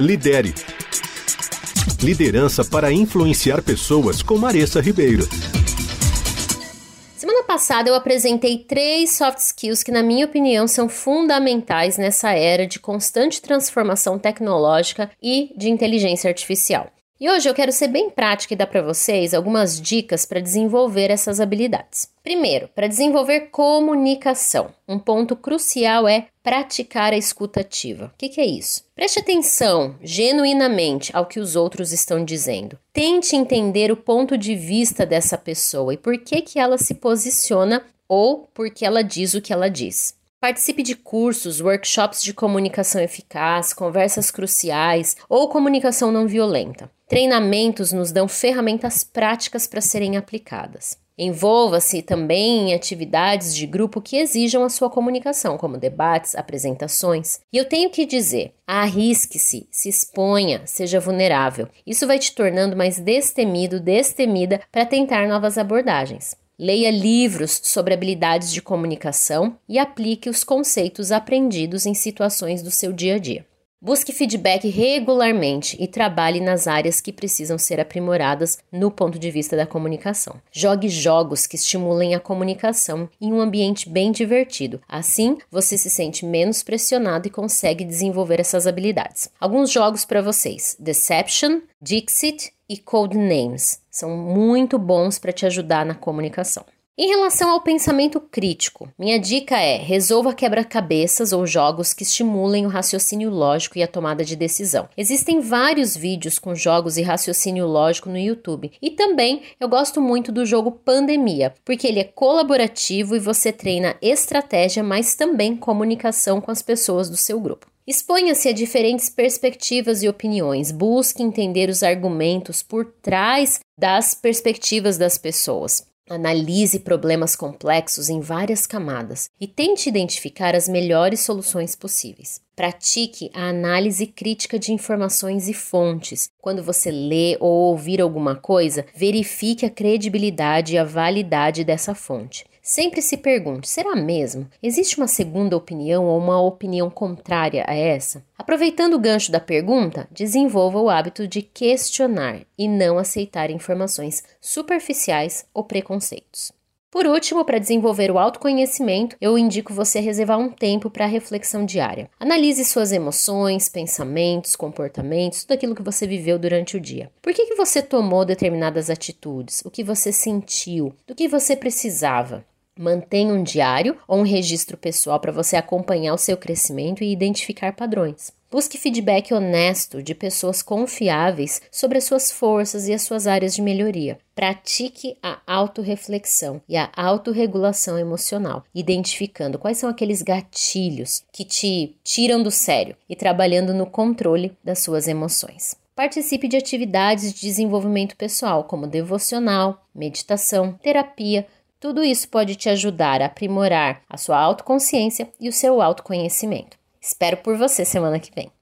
Lidere. Liderança para influenciar pessoas com Maressa Ribeiro. Semana passada eu apresentei três soft skills que, na minha opinião, são fundamentais nessa era de constante transformação tecnológica e de inteligência artificial. E hoje eu quero ser bem prática e dar para vocês algumas dicas para desenvolver essas habilidades. Primeiro, para desenvolver comunicação, um ponto crucial é praticar a escuta ativa. O que, que é isso? Preste atenção genuinamente ao que os outros estão dizendo. Tente entender o ponto de vista dessa pessoa e por que, que ela se posiciona ou por que ela diz o que ela diz. Participe de cursos, workshops de comunicação eficaz, conversas cruciais ou comunicação não violenta. Treinamentos nos dão ferramentas práticas para serem aplicadas. Envolva-se também em atividades de grupo que exijam a sua comunicação, como debates, apresentações. E eu tenho que dizer: arrisque-se, se exponha, seja vulnerável. Isso vai te tornando mais destemido, destemida para tentar novas abordagens. Leia livros sobre habilidades de comunicação e aplique os conceitos aprendidos em situações do seu dia a dia. Busque feedback regularmente e trabalhe nas áreas que precisam ser aprimoradas no ponto de vista da comunicação. Jogue jogos que estimulem a comunicação em um ambiente bem divertido. Assim, você se sente menos pressionado e consegue desenvolver essas habilidades. Alguns jogos para vocês: Deception, Dixit e Codenames. São muito bons para te ajudar na comunicação. Em relação ao pensamento crítico, minha dica é: resolva quebra-cabeças ou jogos que estimulem o raciocínio lógico e a tomada de decisão. Existem vários vídeos com jogos e raciocínio lógico no YouTube. E também eu gosto muito do jogo Pandemia, porque ele é colaborativo e você treina estratégia, mas também comunicação com as pessoas do seu grupo. Exponha-se a diferentes perspectivas e opiniões, busque entender os argumentos por trás das perspectivas das pessoas. Analise problemas complexos em várias camadas e tente identificar as melhores soluções possíveis. Pratique a análise crítica de informações e fontes. Quando você lê ou ouvir alguma coisa, verifique a credibilidade e a validade dessa fonte. Sempre se pergunte: será mesmo? Existe uma segunda opinião ou uma opinião contrária a essa? Aproveitando o gancho da pergunta, desenvolva o hábito de questionar e não aceitar informações superficiais ou preconceitos. Por último, para desenvolver o autoconhecimento, eu indico você reservar um tempo para reflexão diária. Analise suas emoções, pensamentos, comportamentos, tudo aquilo que você viveu durante o dia. Por que, que você tomou determinadas atitudes? O que você sentiu? Do que você precisava? Mantenha um diário ou um registro pessoal para você acompanhar o seu crescimento e identificar padrões. Busque feedback honesto de pessoas confiáveis sobre as suas forças e as suas áreas de melhoria. Pratique a autorreflexão e a autorregulação emocional, identificando quais são aqueles gatilhos que te tiram do sério e trabalhando no controle das suas emoções. Participe de atividades de desenvolvimento pessoal, como devocional, meditação, terapia, tudo isso pode te ajudar a aprimorar a sua autoconsciência e o seu autoconhecimento. Espero por você semana que vem.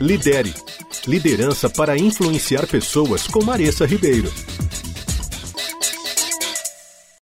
Lidere. Liderança para influenciar pessoas com Maressa Ribeiro.